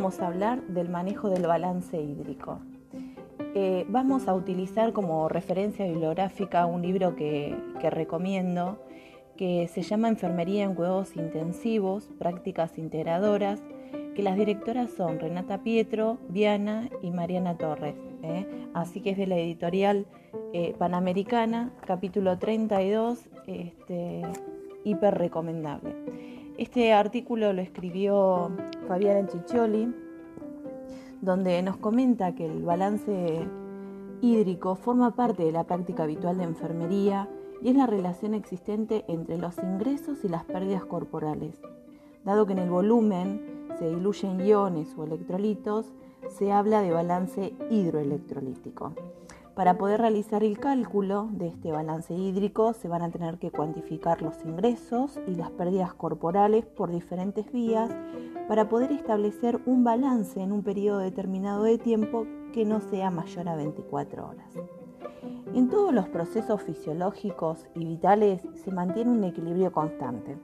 vamos a hablar del manejo del balance hídrico. Eh, vamos a utilizar como referencia bibliográfica un libro que, recomiendo que se llama Enfermería en Cuidados Intensivos, Prácticas Integradoras, que las directoras son Renata Pietro, Viana y Mariana Torres. ¿eh? Así que es de la editorial eh, Panamericana, capítulo 32, este, hiper recomendable. Este artículo lo escribió Fabiana Ciccioli, donde nos comenta que el balance hídrico forma parte de la práctica habitual de enfermería y es la relación existente entre los ingresos y las pérdidas corporales. Dado que en el volumen se diluyen iones o electrolitos, se habla de balance hidroelectrolítico. Para poder realizar el cálculo de este balance hídrico se van a tener que cuantificar los ingresos y las pérdidas corporales por diferentes vías para poder establecer un balance en un periodo determinado de tiempo que no sea mayor a 24 horas. En todos los procesos fisiológicos y vitales se mantiene un equilibrio constante.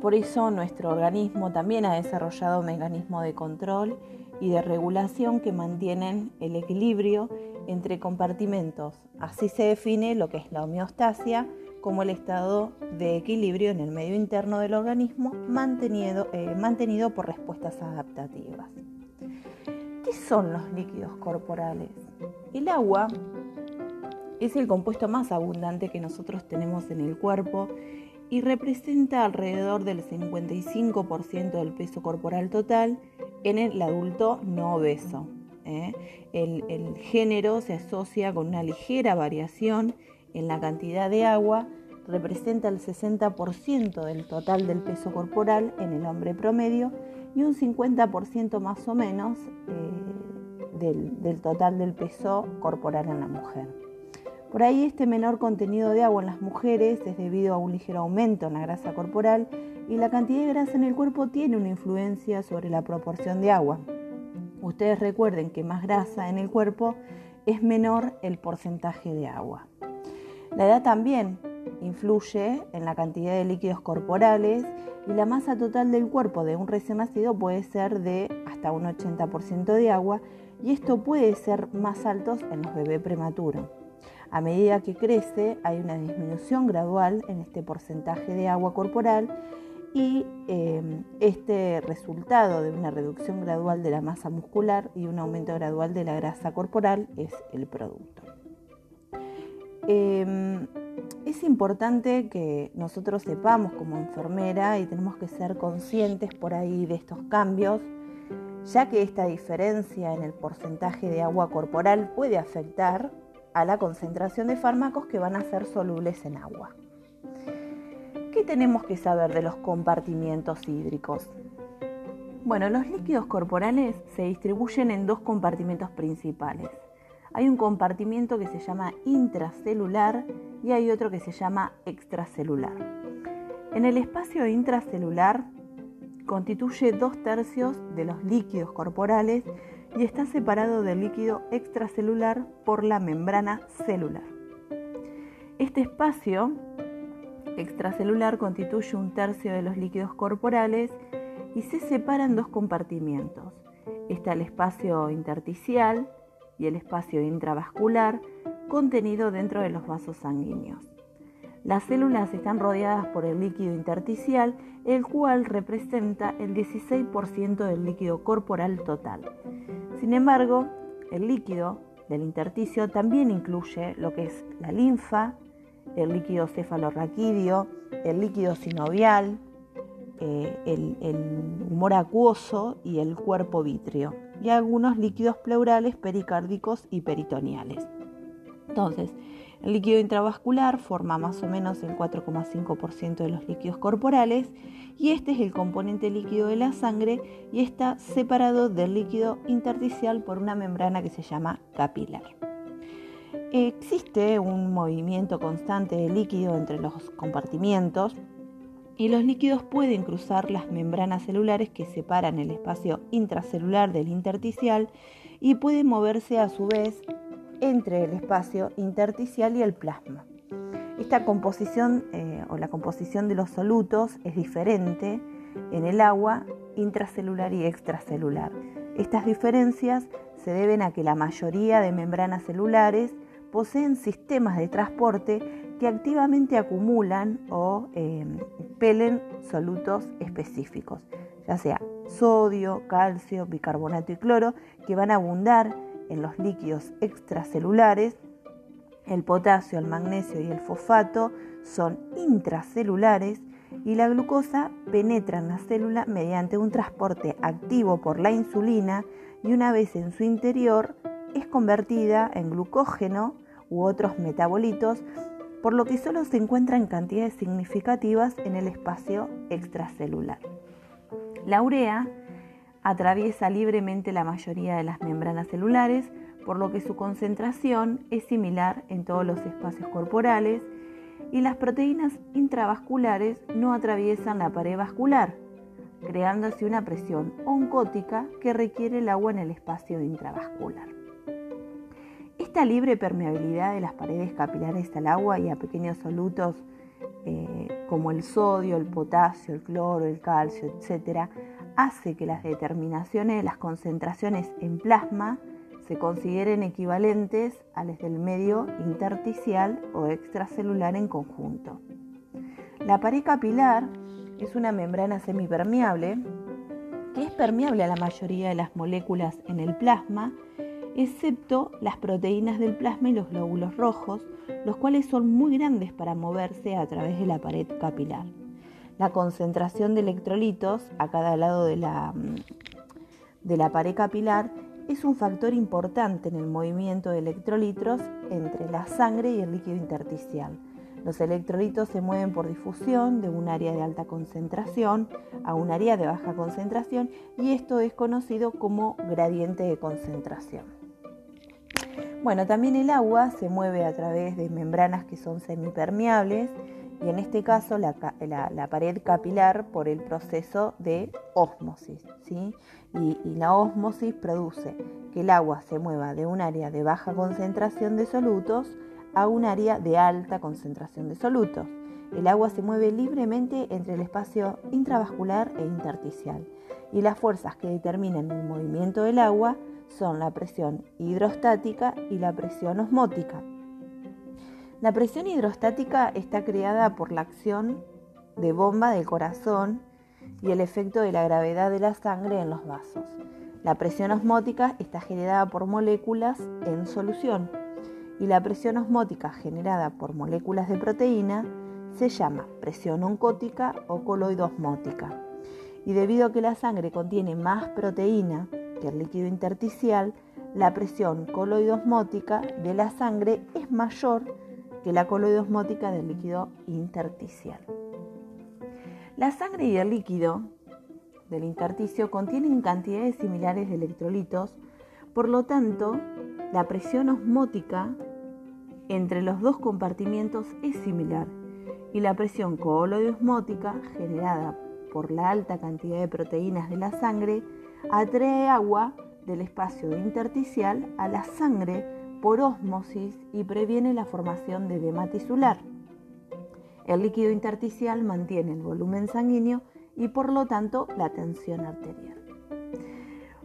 Por eso nuestro organismo también ha desarrollado mecanismos de control y de regulación que mantienen el equilibrio entre compartimentos. Así se define lo que es la homeostasia como el estado de equilibrio en el medio interno del organismo mantenido, eh, mantenido por respuestas adaptativas. ¿Qué son los líquidos corporales? El agua es el compuesto más abundante que nosotros tenemos en el cuerpo y representa alrededor del 55% del peso corporal total en el adulto no obeso. ¿Eh? El, género se asocia con una ligera variación en la cantidad de agua, representa el 60% del total del peso corporal en el hombre promedio y un 50% más o menos eh, del total del peso corporal en la mujer. Por ahí este menor contenido de agua en las mujeres es debido a un ligero aumento en la grasa corporal y la cantidad de grasa en el cuerpo tiene una influencia sobre la proporción de agua. Ustedes recuerden que más grasa en el cuerpo es menor el porcentaje de agua. La edad también influye en la cantidad de líquidos corporales y la masa total del cuerpo de un recién nacido puede ser de hasta un 80% de agua y esto puede ser más alto en los bebés prematuros. A medida que crece hay una disminución gradual en este porcentaje de agua corporal y em, este resultado de una reducción gradual de la masa muscular y un aumento gradual de la grasa corporal es el producto. Em, es importante que nosotros sepamos como enfermera y tenemos que ser conscientes por ahí de estos cambios, ya que esta diferencia en el porcentaje de agua corporal puede afectar a la concentración de fármacos que van a ser solubles en agua. ¿Qué tenemos que saber de los compartimientos hídricos? Bueno, los líquidos corporales se distribuyen en dos compartimentos principales. Hay un compartimiento que se llama intracelular y hay otro que se llama extracelular. En el espacio intracelular constituye dos tercios de los líquidos corporales y está separado del líquido extracelular por la membrana celular. Este espacio extracelular constituye un tercio de los líquidos corporales y se separa en dos compartimientos. Está el espacio intersticial y el espacio intravascular contenido dentro de los vasos sanguíneos. Las células están rodeadas por el líquido intersticial, el cual representa el 16% del líquido corporal total. Sin embargo, el líquido del intersticio también incluye lo que es la linfa, el líquido cefalorraquídeo, el líquido sinovial, eh, el, humor acuoso y el cuerpo vítreo, y algunos líquidos pleurales pericárdicos y peritoneales. Entonces, el líquido intravascular forma más o menos el 4,5% de los líquidos corporales y este es el componente líquido de la sangre y está separado del líquido intersticial por una membrana que se llama capilar. Existe un movimiento constante de líquido entre los compartimientos y los líquidos pueden cruzar las membranas celulares que separan el espacio intracelular del intersticial y pueden moverse a su vez entre el espacio intersticial y el plasma. Esta composición eh, o la composición de los solutos es diferente en el agua intracelular y extracelular. Estas diferencias se deben a que la mayoría de membranas celulares poseen sistemas de transporte que activamente acumulan o em, pelen solutos específicos, ya sea sodio, calcio, bicarbonato y cloro, que van a abundar en los líquidos extracelulares. El potasio, el magnesio y el fosfato son intracelulares y la glucosa penetra en la célula mediante un transporte activo por la insulina y una vez en su interior es convertida en glucógeno u otros metabolitos, por lo que solo se encuentra en cantidades significativas en el espacio extracelular. La urea atraviesa libremente la mayoría de las membranas celulares, por lo que su concentración es similar en todos los espacios corporales y las proteínas intravasculares no atraviesan la pared vascular, creándose una presión oncótica que requiere el agua en el espacio intravascular. Esta libre permeabilidad de las paredes capilares al agua y a pequeños solutos eh, como el sodio, el potasio, el cloro, el calcio, etc., hace que las determinaciones de las concentraciones en plasma se consideren equivalentes a las del medio intersticial o extracelular en conjunto. La pared capilar es una membrana semipermeable que es permeable a la mayoría de las moléculas en el plasma, excepto las proteínas del plasma y los glóbulos rojos, los cuales son muy grandes para moverse a través de la pared capilar. La concentración de electrolitos a cada lado de la, de la pared capilar es un factor importante en el movimiento de electrolitos entre la sangre y el líquido intersticial. Los electrolitos se mueven por difusión de un área de alta concentración a un área de baja concentración y esto es conocido como gradiente de concentración. Bueno, también el agua se mueve a través de membranas que son semipermeables y en este caso la, pared capilar por el proceso de ósmosis. ¿sí? Y, y, la ósmosis produce que el agua se mueva de un área de baja concentración de solutos a un área de alta concentración de solutos. El agua se mueve libremente entre el espacio intravascular e intersticial y las fuerzas que determinan el movimiento del agua son la presión hidrostática y la presión osmótica. La presión hidrostática está creada por la acción de bomba del corazón y el efecto de la gravedad de la sangre en los vasos. La presión osmótica está generada por moléculas en solución y la presión osmótica generada por moléculas de proteína se llama presión oncótica o coloidosmótica. Y debido a que la sangre contiene más proteína el líquido intersticial, la presión coloidosmótica de la sangre es mayor que la coloidosmótica del líquido intersticial. La sangre y el líquido del intersticio contienen cantidades similares de electrolitos, por lo tanto, la presión osmótica entre los dos compartimientos es similar y la presión coloidosmótica generada por la alta cantidad de proteínas de la sangre atrae agua del espacio intersticial a la sangre por ósmosis y previene la formación de edema tisular. El líquido intersticial mantiene el volumen sanguíneo y por lo tanto la tensión arterial.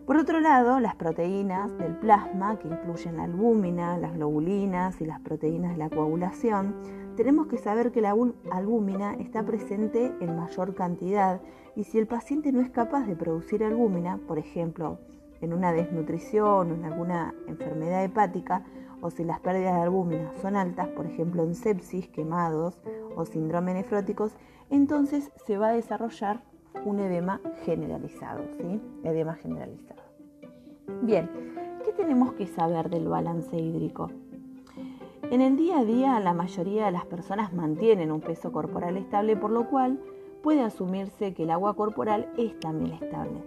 Por otro lado, las proteínas del plasma, que incluyen la albúmina, las globulinas y las proteínas de la coagulación, tenemos que saber que la albúmina está presente en mayor cantidad y si el paciente no es capaz de producir albúmina, por ejemplo, en una desnutrición o en alguna enfermedad hepática, o si las pérdidas de albúmina son altas, por ejemplo en sepsis, quemados o síndrome nefróticos, entonces se va a desarrollar un edema generalizado, ¿sí? Edema generalizado. Bien, ¿qué tenemos que saber del balance hídrico? En el día a día la mayoría de las personas mantienen un peso corporal estable, por lo cual puede asumirse que el agua corporal es también estable.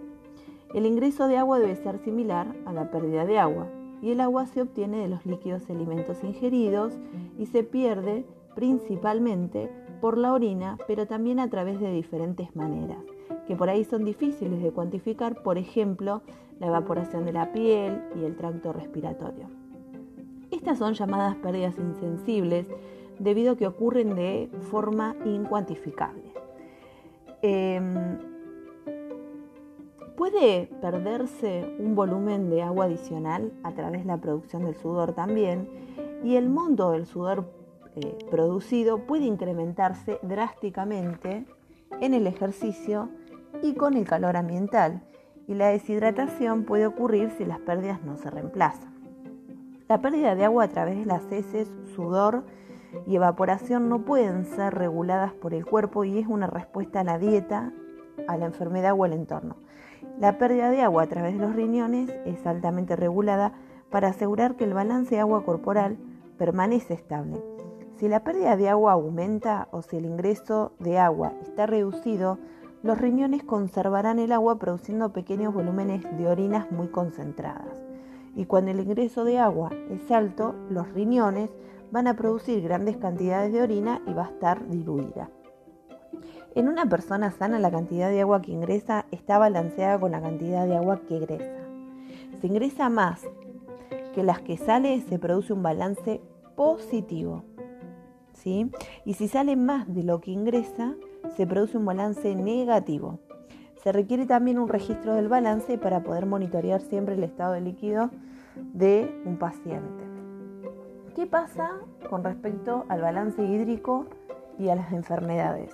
El ingreso de agua debe ser similar a la pérdida de agua y el agua se obtiene de los líquidos alimentos ingeridos y se pierde principalmente por la orina, pero también a través de diferentes maneras, que por ahí son difíciles de cuantificar, por ejemplo, la evaporación de la piel y el tracto respiratorio. Estas son llamadas pérdidas insensibles debido a que ocurren de forma incuantificable. Em, Puede perderse un volumen de agua adicional a través de la producción del sudor también y el monto del sudor eh, producido puede incrementarse drásticamente en el ejercicio y con el calor ambiental y la deshidratación puede ocurrir si las pérdidas no se reemplazan. La pérdida de agua a través de las heces, sudor y evaporación no pueden ser reguladas por el cuerpo y es una respuesta a la dieta, a la enfermedad o al entorno. La pérdida de agua a través de los riñones es altamente regulada para asegurar que el balance de agua corporal permanece estable. Si la pérdida de agua aumenta o si el ingreso de agua está reducido, los riñones conservarán el agua produciendo pequeños volúmenes de orinas muy concentradas. Y cuando el ingreso de agua es alto, los riñones van a producir grandes cantidades de orina y va a estar diluida. En una persona sana la cantidad de agua que ingresa está balanceada con la cantidad de agua que egresa. Si ingresa más que las que sale, se produce un balance positivo. ¿sí? Y si sale más de lo que ingresa, se produce un balance negativo. Se requiere también un registro del balance para poder monitorear siempre el estado de líquido de un paciente. ¿Qué pasa con respecto al balance hídrico y a las enfermedades?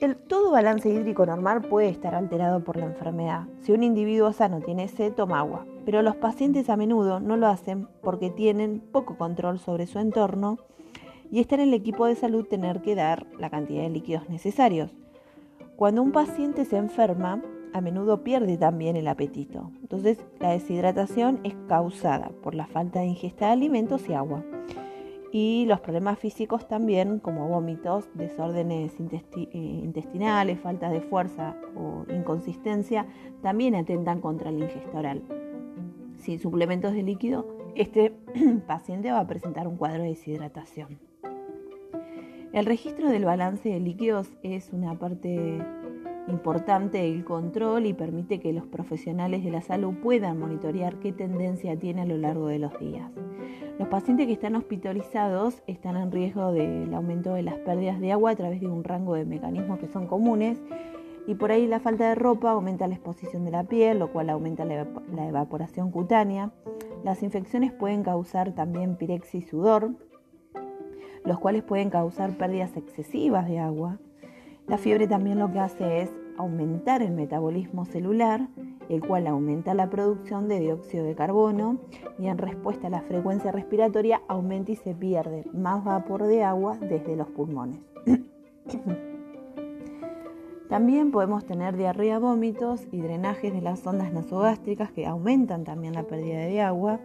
El, todo balance hídrico normal puede estar alterado por la enfermedad. Si un individuo sano tiene sed, toma agua, pero los pacientes a menudo no lo hacen porque tienen poco control sobre su entorno y está en el equipo de salud tener que dar la cantidad de líquidos necesarios. Cuando un paciente se enferma, a menudo pierde también el apetito. Entonces, la deshidratación es causada por la falta de ingesta de alimentos y agua. Y los problemas físicos también, como vómitos, desórdenes eh, intestinales, falta de fuerza o inconsistencia, también atentan contra la ingesta oral. Sin suplementos de líquido, este paciente va a presentar un cuadro de deshidratación. El registro del balance de líquidos es una parte importante del control y permite que los profesionales de la salud puedan monitorear qué tendencia tiene a lo largo de los días. Los pacientes que están hospitalizados están en riesgo del aumento de las pérdidas de agua a través de un rango de mecanismos que son comunes y por ahí la falta de ropa aumenta la exposición de la piel, lo cual aumenta la, evaporación cutánea. Las infecciones pueden causar también pirexis y sudor, los cuales pueden causar pérdidas excesivas de agua. La fiebre también lo que hace es aumentar el metabolismo celular, el cual aumenta la producción de dióxido de carbono y en respuesta a la frecuencia respiratoria aumenta y se pierde más vapor de agua desde los pulmones. También podemos tener diarrea, vómitos y drenajes de las ondas nasogástricas que aumentan también la pérdida de agua.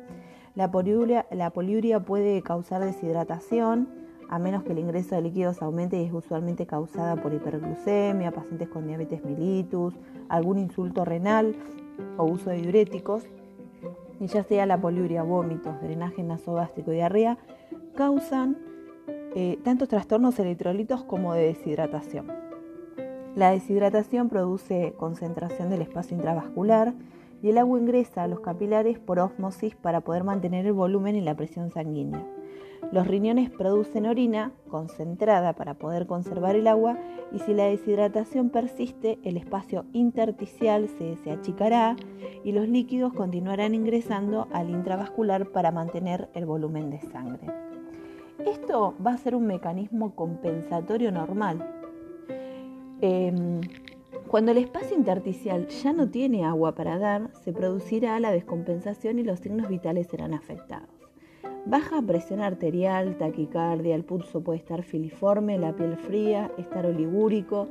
La poliuria, la poliuria puede causar deshidratación, a menos que el ingreso de líquidos aumente y es usualmente causada por hiperglucemia, pacientes con diabetes mellitus, algún insulto renal o uso de diuréticos, y ya sea la poliuria, vómitos, drenaje nasogástrico y diarrea, causan eh, tantos trastornos electrolitos como de deshidratación. La deshidratación produce concentración del espacio intravascular y el agua ingresa a los capilares por osmosis para poder mantener el volumen y la presión sanguínea. Los riñones producen orina concentrada para poder conservar el agua y si la deshidratación persiste, el espacio intersticial se, achicará y los líquidos continuarán ingresando al intravascular para mantener el volumen de sangre. Esto va a ser un mecanismo compensatorio normal. Em, cuando el espacio intersticial ya no tiene agua para dar, se producirá la descompensación y los signos vitales serán afectados. Baja presión arterial, taquicardia, el pulso puede estar filiforme, la piel fría, estar oligúrico,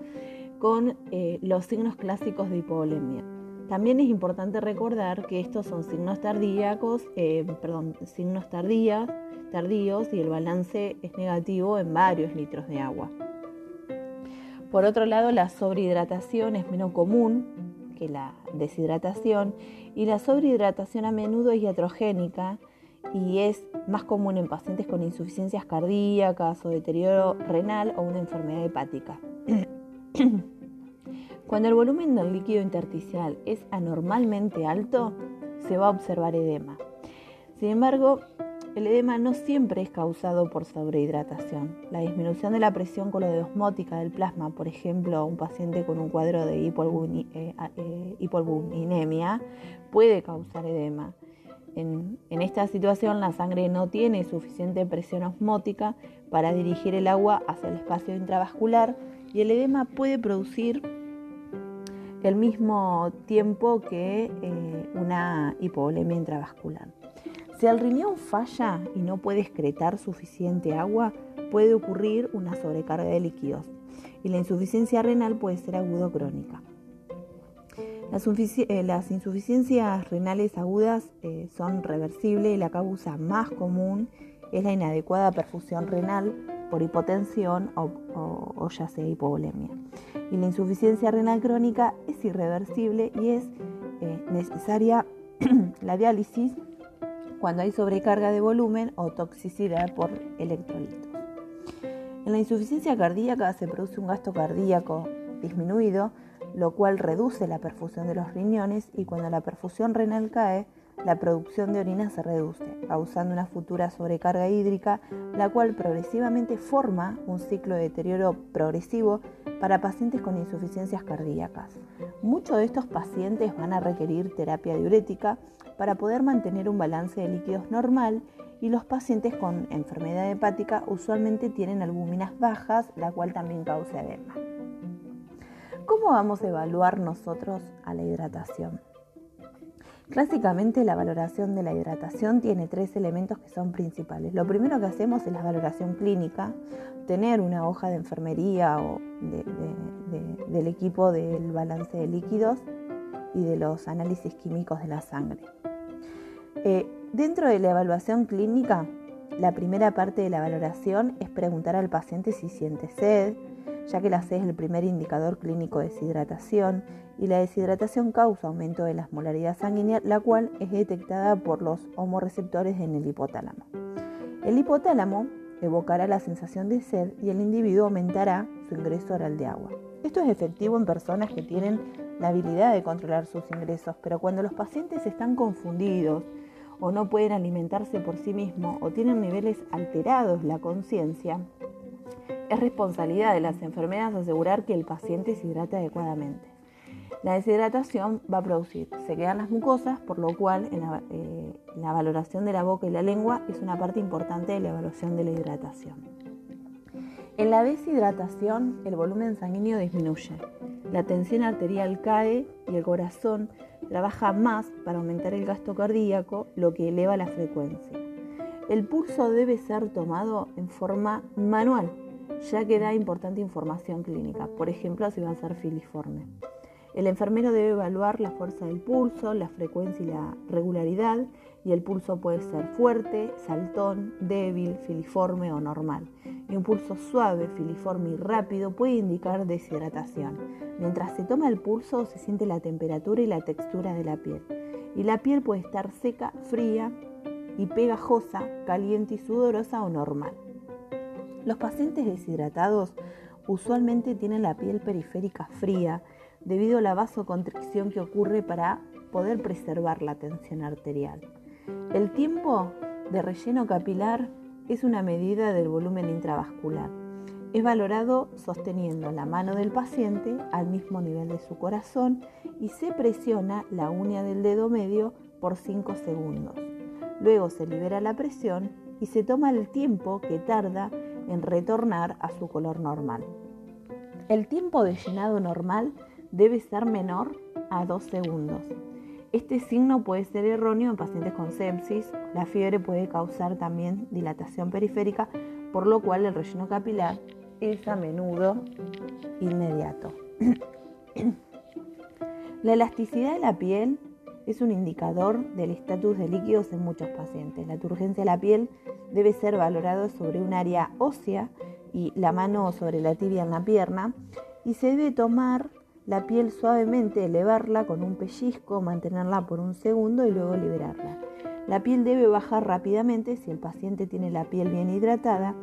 con eh, los signos clásicos de hipovolemia. También es importante recordar que estos son signos tardíacos, eh, perdón, signos tardías, tardíos y el balance es negativo en varios litros de agua. Por otro lado, la sobrehidratación es menos común que la deshidratación y la sobrehidratación a menudo es iatrogénica y es más común en pacientes con insuficiencias cardíacas o deterioro renal o una enfermedad hepática. Cuando el volumen del líquido intersticial es anormalmente alto, se va a observar edema. Sin embargo, El edema no siempre es causado por sobrehidratación. La disminución de la presión coloidosmótica del plasma, por ejemplo, un paciente con un cuadro de eh, eh, hipoalbuminemia, puede causar edema. En, esta situación la sangre no tiene suficiente presión osmótica para dirigir el agua hacia el espacio intravascular y el edema puede producir el mismo tiempo que eh, una hipovolemia intravascular. Si el riñón falla y no puede excretar suficiente agua, puede ocurrir una sobrecarga de líquidos y la insuficiencia renal puede ser agudo crónica. Las, eh, insuficiencias renales agudas eh, son reversibles y la causa más común es la inadecuada perfusión renal por hipotensión o, ya sea hipovolemia. Y la insuficiencia renal crónica es irreversible y es eh, necesaria la diálisis cuando hay sobrecarga de volumen o toxicidad por electrolitos. En la insuficiencia cardíaca se produce un gasto cardíaco disminuido, lo cual reduce la perfusión de los riñones y cuando la perfusión renal cae, la producción de orina se reduce, causando una futura sobrecarga hídrica, la cual progresivamente forma un ciclo de deterioro progresivo para pacientes con insuficiencias cardíacas. Muchos de estos pacientes van a requerir terapia diurética para poder mantener un balance de líquidos normal y los pacientes con enfermedad hepática usualmente tienen albúminas bajas, la cual también causa edema. ¿Cómo vamos a evaluar nosotros a la hidratación? Clásicamente la valoración de la hidratación tiene tres elementos que son principales. Lo primero que hacemos es la valoración clínica, tener una hoja de enfermería o del equipo del balance de líquidos y de los análisis químicos de la sangre. Eh, dentro de la evaluación clínica, la primera parte de la valoración es preguntar al paciente si siente sed, ya que la sed es el primer indicador clínico de deshidratación y la deshidratación causa aumento de la osmolaridad sanguínea, la cual es detectada por los homoreceptores en el hipotálamo. El hipotálamo evocará la sensación de sed y el individuo aumentará su ingreso oral de agua. Esto es efectivo en personas que tienen la habilidad de controlar sus ingresos, pero cuando los pacientes están confundidos o no pueden alimentarse por sí mismos o tienen niveles alterados la conciencia, es responsabilidad de las enfermeras asegurar que el paciente se hidrate adecuadamente. La deshidratación va a producir sequedad en las mucosas, por lo cual en eh, la, valoración de la boca y la lengua es una parte importante de la evaluación de la hidratación. En la deshidratación, el volumen sanguíneo disminuye, la tensión arterial cae y el corazón trabaja más para aumentar el gasto cardíaco, lo que eleva la frecuencia. El pulso debe ser tomado en forma manual, ya que da importante información clínica, por ejemplo si va a ser filiforme. El enfermero debe evaluar la fuerza del pulso, la frecuencia y la regularidad, y el pulso puede ser fuerte, saltón, débil, filiforme o normal. Y un pulso suave, filiforme y rápido puede indicar deshidratación. Mientras se toma el pulso se siente la temperatura y la textura de la piel. Y la piel puede estar seca, fría y pegajosa, caliente y sudorosa o normal. Los pacientes deshidratados usualmente tienen la piel periférica fría, debido a la vasoconstricción que ocurre para poder preservar la tensión arterial. El tiempo de relleno capilar es una medida del volumen intravascular. Es valorado sosteniendo la mano del paciente al mismo nivel de su corazón y se presiona la uña del dedo medio por 5 segundos. Luego se libera la presión y se toma el tiempo que tarda en retornar a su color normal. El tiempo de llenado normal debe ser menor a 2 segundos. Este signo puede ser erróneo en pacientes con sepsis. La fiebre puede causar también dilatación periférica, por lo cual el relleno capilar es a menudo inmediato. la elasticidad de la piel es un indicador del estatus de líquidos en muchos pacientes. La turgencia de la piel debe ser valorada sobre un área ósea y la mano sobre la tibia en la pierna y se debe tomar la piel suavemente, elevarla con un pellizco, mantenerla por un segundo y luego liberarla. La piel debe bajar rápidamente si el paciente tiene la piel bien hidratada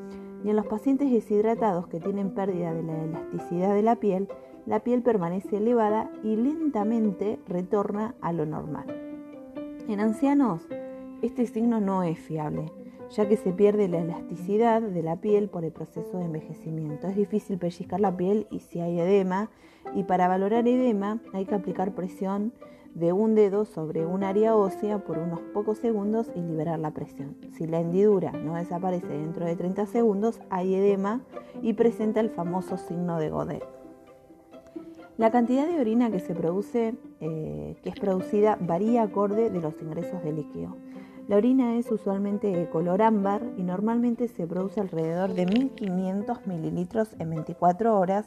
y en los pacientes deshidratados que tienen pérdida de la elasticidad de la piel, la piel permanece elevada y lentamente retorna a lo normal. En ancianos, este signo no es fiable, ya que se pierde la elasticidad de la piel por el proceso de envejecimiento. Es difícil pellizcar la piel y si hay edema, y para valorar edema hay que aplicar presión de un dedo sobre un área ósea por unos pocos segundos y liberar la presión. Si la hendidura no desaparece dentro de 30 segundos, hay edema y presenta el famoso signo de Godet. La cantidad de orina que se produce, eh, que es producida, varía acorde de los ingresos de líquido. La orina es usualmente de color ámbar y normalmente se produce alrededor de 1500 mililitros en 24 horas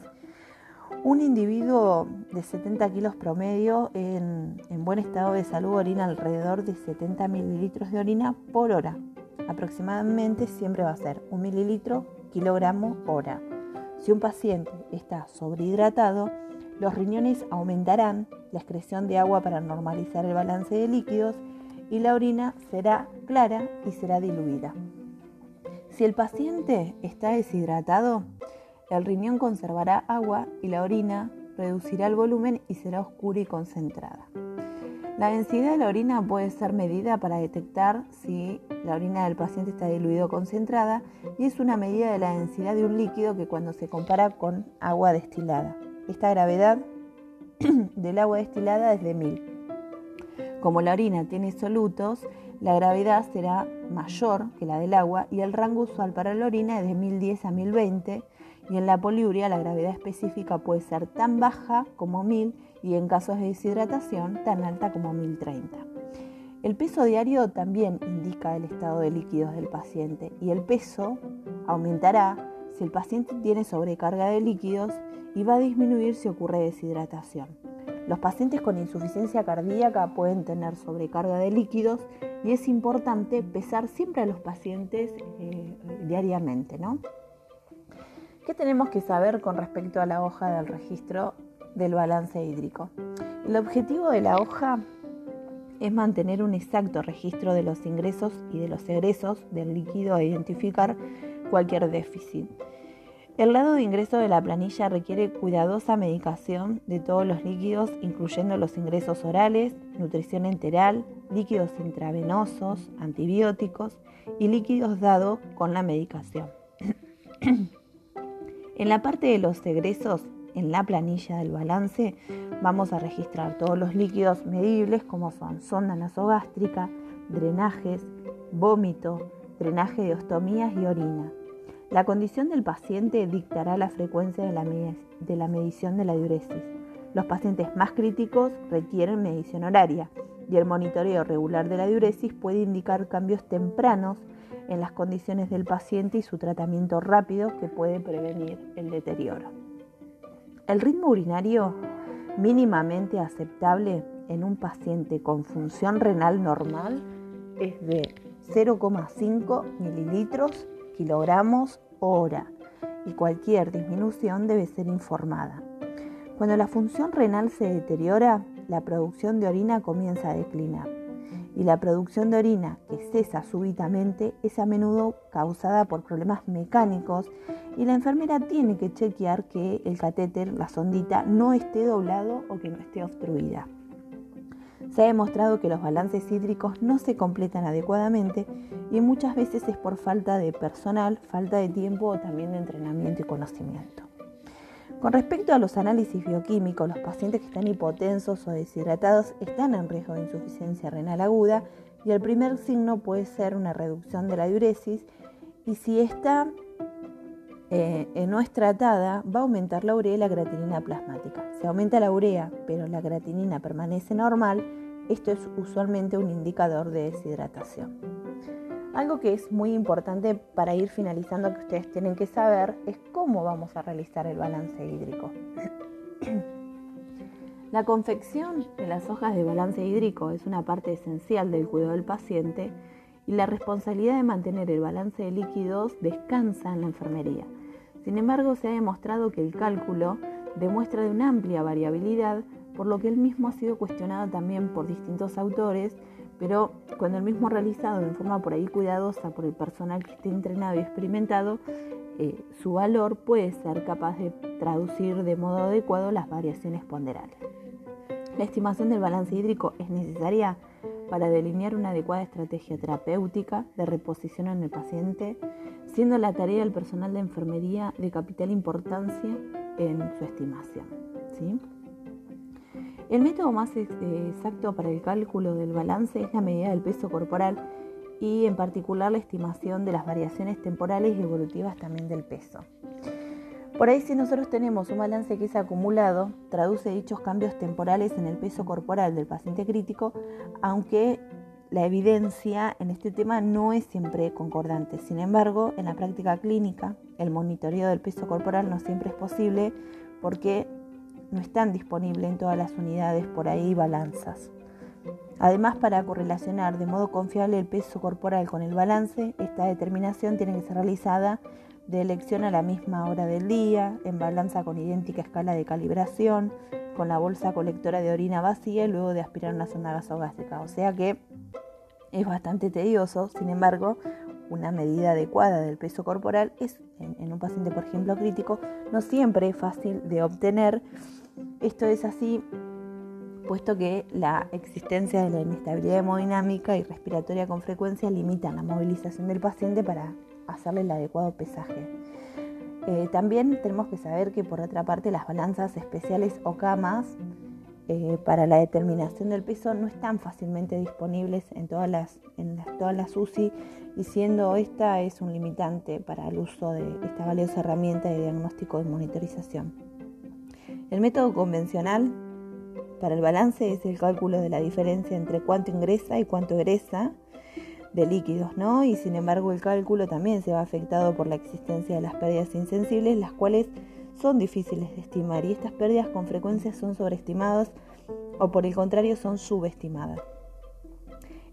un individuo de 70 kilos promedio en, buen estado de salud orina alrededor de 70 mililitros de orina por hora. Aproximadamente siempre va a ser un mililitro kilogramo hora. Si un paciente está sobrehidratado, los riñones aumentarán la excreción de agua para normalizar el balance de líquidos y la orina será clara y será diluida. Si el paciente está deshidratado, el riñón conservará agua y la orina reducirá el volumen y será oscura y concentrada. La densidad de la orina puede ser medida para detectar si la orina del paciente está diluida o concentrada y es una medida de la densidad de un líquido que cuando se compara con agua destilada. Esta gravedad del agua destilada es de 1000. Como la orina tiene solutos, la gravedad será mayor que la del agua y el rango usual para la orina es de 1010 a 1020 y en la poliuria la gravedad específica puede ser tan baja como 1000 y en casos de deshidratación tan alta como 1030. El peso diario también indica el estado de líquidos del paciente y el peso aumentará si el paciente tiene sobrecarga de líquidos y va a disminuir si ocurre deshidratación. Los pacientes con insuficiencia cardíaca pueden tener sobrecarga de líquidos y es importante pesar siempre a los pacientes eh, diariamente, ¿no? ¿Qué tenemos que saber con respecto a la hoja del registro del balance hídrico? El objetivo de la hoja es mantener un exacto registro de los ingresos y de los egresos del líquido e identificar cualquier déficit. El lado de ingreso de la planilla requiere cuidadosa medicación de todos los líquidos, incluyendo los ingresos orales, nutrición enteral, líquidos intravenosos, antibióticos y líquidos dados con la medicación. En la parte de los egresos, en la planilla del balance, vamos a registrar todos los líquidos medibles como son sonda nasogástrica, drenajes, vómito, drenaje de ostomías y orina. La condición del paciente dictará la frecuencia de la, medición de la diuresis. Los pacientes más críticos requieren medición horaria y el monitoreo regular de la diuresis puede indicar cambios tempranos en las condiciones del paciente y su tratamiento rápido que puede prevenir el deterioro. El ritmo urinario mínimamente aceptable en un paciente con función renal normal es de 0,5 mililitros kilogramos hora y cualquier disminución debe ser informada. Cuando la función renal se deteriora, la producción de orina comienza a declinar y la producción de orina que cesa súbitamente es a menudo causada por problemas mecánicos y la enfermera tiene que chequear que el catéter, la sondita, no esté doblado o que no esté obstruida. Se ha demostrado que los balances hídricos no se completan adecuadamente y muchas veces es por falta de personal, falta de tiempo o también de entrenamiento y conocimiento. Con respecto a los análisis bioquímicos, los pacientes que están hipotensos o deshidratados están en riesgo de insuficiencia renal aguda y el primer signo puede ser una reducción de la diuresis y si esta eh, no es tratada va a aumentar la urea y la creatinina plasmática. Si aumenta la urea pero la creatinina permanece normal, esto es usualmente un indicador de deshidratación. Algo que es muy importante para ir finalizando que ustedes tienen que saber es cómo vamos a realizar el balance hídrico. La confección de las hojas de balance hídrico es una parte esencial del cuidado del paciente y la responsabilidad de mantener el balance de líquidos descansa en la enfermería. Sin embargo, se ha demostrado que el cálculo demuestra de una amplia variabilidad, por lo que el mismo ha sido cuestionado también por distintos autores pero cuando el mismo realizado de forma por ahí cuidadosa por el personal que esté entrenado y experimentado, eh, su valor puede ser capaz de traducir de modo adecuado las variaciones ponderales. La estimación del balance hídrico es necesaria para delinear una adecuada estrategia terapéutica de reposición en el paciente, siendo la tarea del personal de enfermería de capital importancia en su estimación. El método más exacto para el cálculo del balance es la medida del peso corporal y en particular la estimación de las variaciones temporales y evolutivas también del peso. Por ahí si nosotros tenemos un balance que es acumulado, traduce dichos cambios temporales en el peso corporal del paciente crítico, aunque la evidencia en este tema no es siempre concordante. Sin embargo, en la práctica clínica, el monitoreo del peso corporal no siempre es posible porque no están disponibles en todas las unidades por ahí balanzas. Además, para correlacionar de modo confiable el peso corporal con el balance, esta determinación tiene que ser realizada de elección a la misma hora del día, en balanza con idéntica escala de calibración, con la bolsa colectora de orina vacía y luego de aspirar una sonda gasogástrica. O sea que es bastante tedioso, sin embargo, una medida adecuada del peso corporal es, en, un paciente, por ejemplo, crítico, no siempre es fácil de obtener. Esto es así puesto que la existencia de la inestabilidad hemodinámica y respiratoria con frecuencia limitan la movilización del paciente para hacerle el adecuado pesaje. Eh, también tenemos que saber que por otra parte las balanzas especiales o camas eh, para la determinación del peso no están fácilmente disponibles en todas las, en todas las UCI y siendo esta es un limitante para el uso de esta valiosa herramienta de diagnóstico y monitorización. El método convencional para el balance es el cálculo de la diferencia entre cuánto ingresa y cuánto egresa de líquidos, ¿no? Y sin embargo el cálculo también se va afectado por la existencia de las pérdidas insensibles, las cuales son difíciles de estimar y estas pérdidas con frecuencia son sobreestimadas o por el contrario son subestimadas.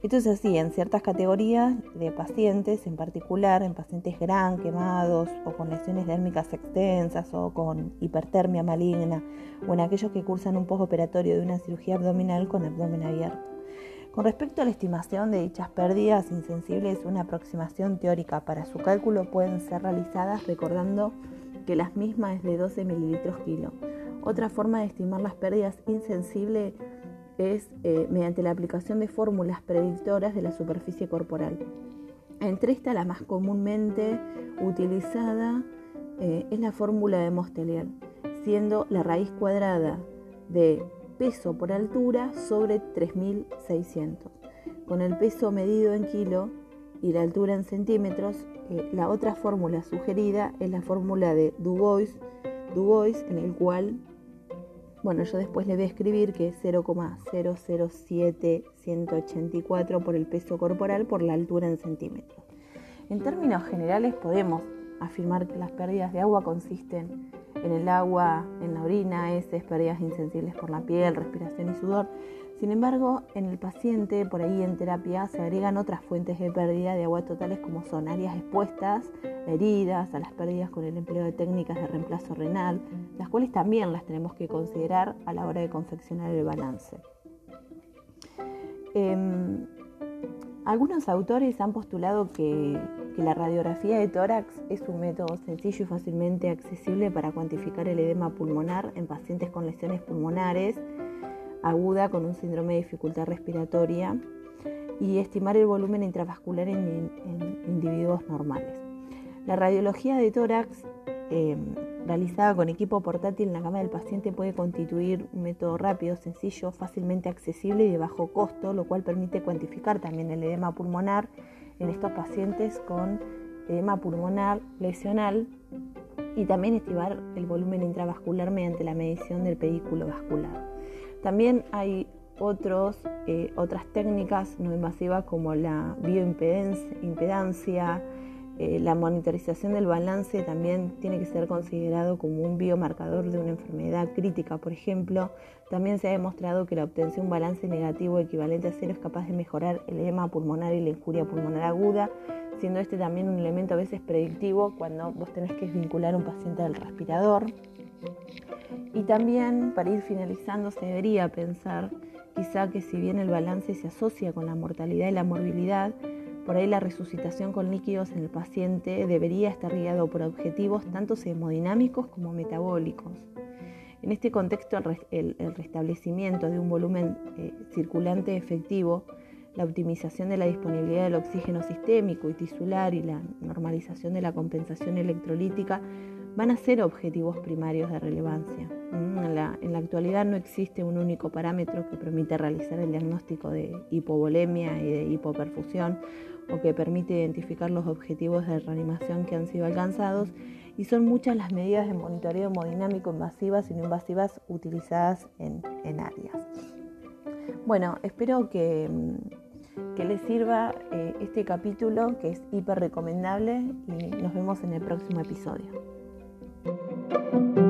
Esto es así en ciertas categorías de pacientes, en particular en pacientes gran, quemados o con lesiones dérmicas extensas o con hipertermia maligna o en aquellos que cursan un postoperatorio de una cirugía abdominal con abdomen abierto. Con respecto a la estimación de dichas pérdidas insensibles, una aproximación teórica para su cálculo pueden ser realizadas recordando que las mismas es de 12 mililitros kilo. Otra forma de estimar las pérdidas insensibles es eh, mediante la aplicación de fórmulas predictoras de la superficie corporal. Entre estas, la más comúnmente utilizada eh, es la fórmula de Mostelier, siendo la raíz cuadrada de peso por altura sobre 3600. Con el peso medido en kilo y la altura en centímetros, eh, la otra fórmula sugerida es la fórmula de Dubois, Dubois, en el cual, bueno, yo después le voy a escribir que es 0,007184 por el peso corporal por la altura en centímetros. En términos generales podemos afirmar que las pérdidas de agua consisten en el agua, en la orina, heces, pérdidas insensibles por la piel, respiración y sudor. Sin embargo, en el paciente, por ahí en terapia, se agregan otras fuentes de pérdida de agua totales como son áreas expuestas, heridas, a las pérdidas con el empleo de técnicas de reemplazo renal, las cuales también las tenemos que considerar a la hora de confeccionar el balance. Em, algunos autores han postulado que, la radiografía de tórax es un método sencillo y fácilmente accesible para cuantificar el edema pulmonar en pacientes con lesiones pulmonares aguda con un síndrome de dificultad respiratoria y estimar el volumen intravascular en individuos normales. La radiología de tórax eh, realizada con equipo portátil en la cama del paciente puede constituir un método rápido, sencillo, fácilmente accesible y de bajo costo, lo cual permite cuantificar también el edema pulmonar en estos pacientes con edema pulmonar lesional y también estimar el volumen intravascular mediante la medición del pedículo vascular. También hay otros, eh, otras técnicas no invasivas como la bioimpedancia, eh, la monitorización del balance también tiene que ser considerado como un biomarcador de una enfermedad crítica, por ejemplo. También se ha demostrado que la obtención de un balance negativo equivalente a cero es capaz de mejorar el edema pulmonar y la injuria pulmonar aguda, siendo este también un elemento a veces predictivo cuando vos tenés que vincular un paciente al respirador. Y también, para ir finalizando, se debería pensar quizá que si bien el balance se asocia con la mortalidad y la morbilidad, por ahí la resucitación con líquidos en el paciente debería estar guiado por objetivos tanto hemodinámicos como metabólicos. En este contexto, el, restablecimiento de un volumen eh, circulante efectivo la optimización de la disponibilidad del oxígeno sistémico y tisular y la normalización de la compensación electrolítica van a ser objetivos primarios de relevancia. Mm, en la, actualidad no existe un único parámetro que permite realizar el diagnóstico de hipovolemia y de hipoperfusión o que permite identificar los objetivos de reanimación que han sido alcanzados y son muchas las medidas de monitoreo hemodinámico invasivas y no invasivas utilizadas en, áreas. Bueno, espero que, que les sirva eh, este capítulo que es hiper recomendable y nos vemos en el próximo episodio. Thank you.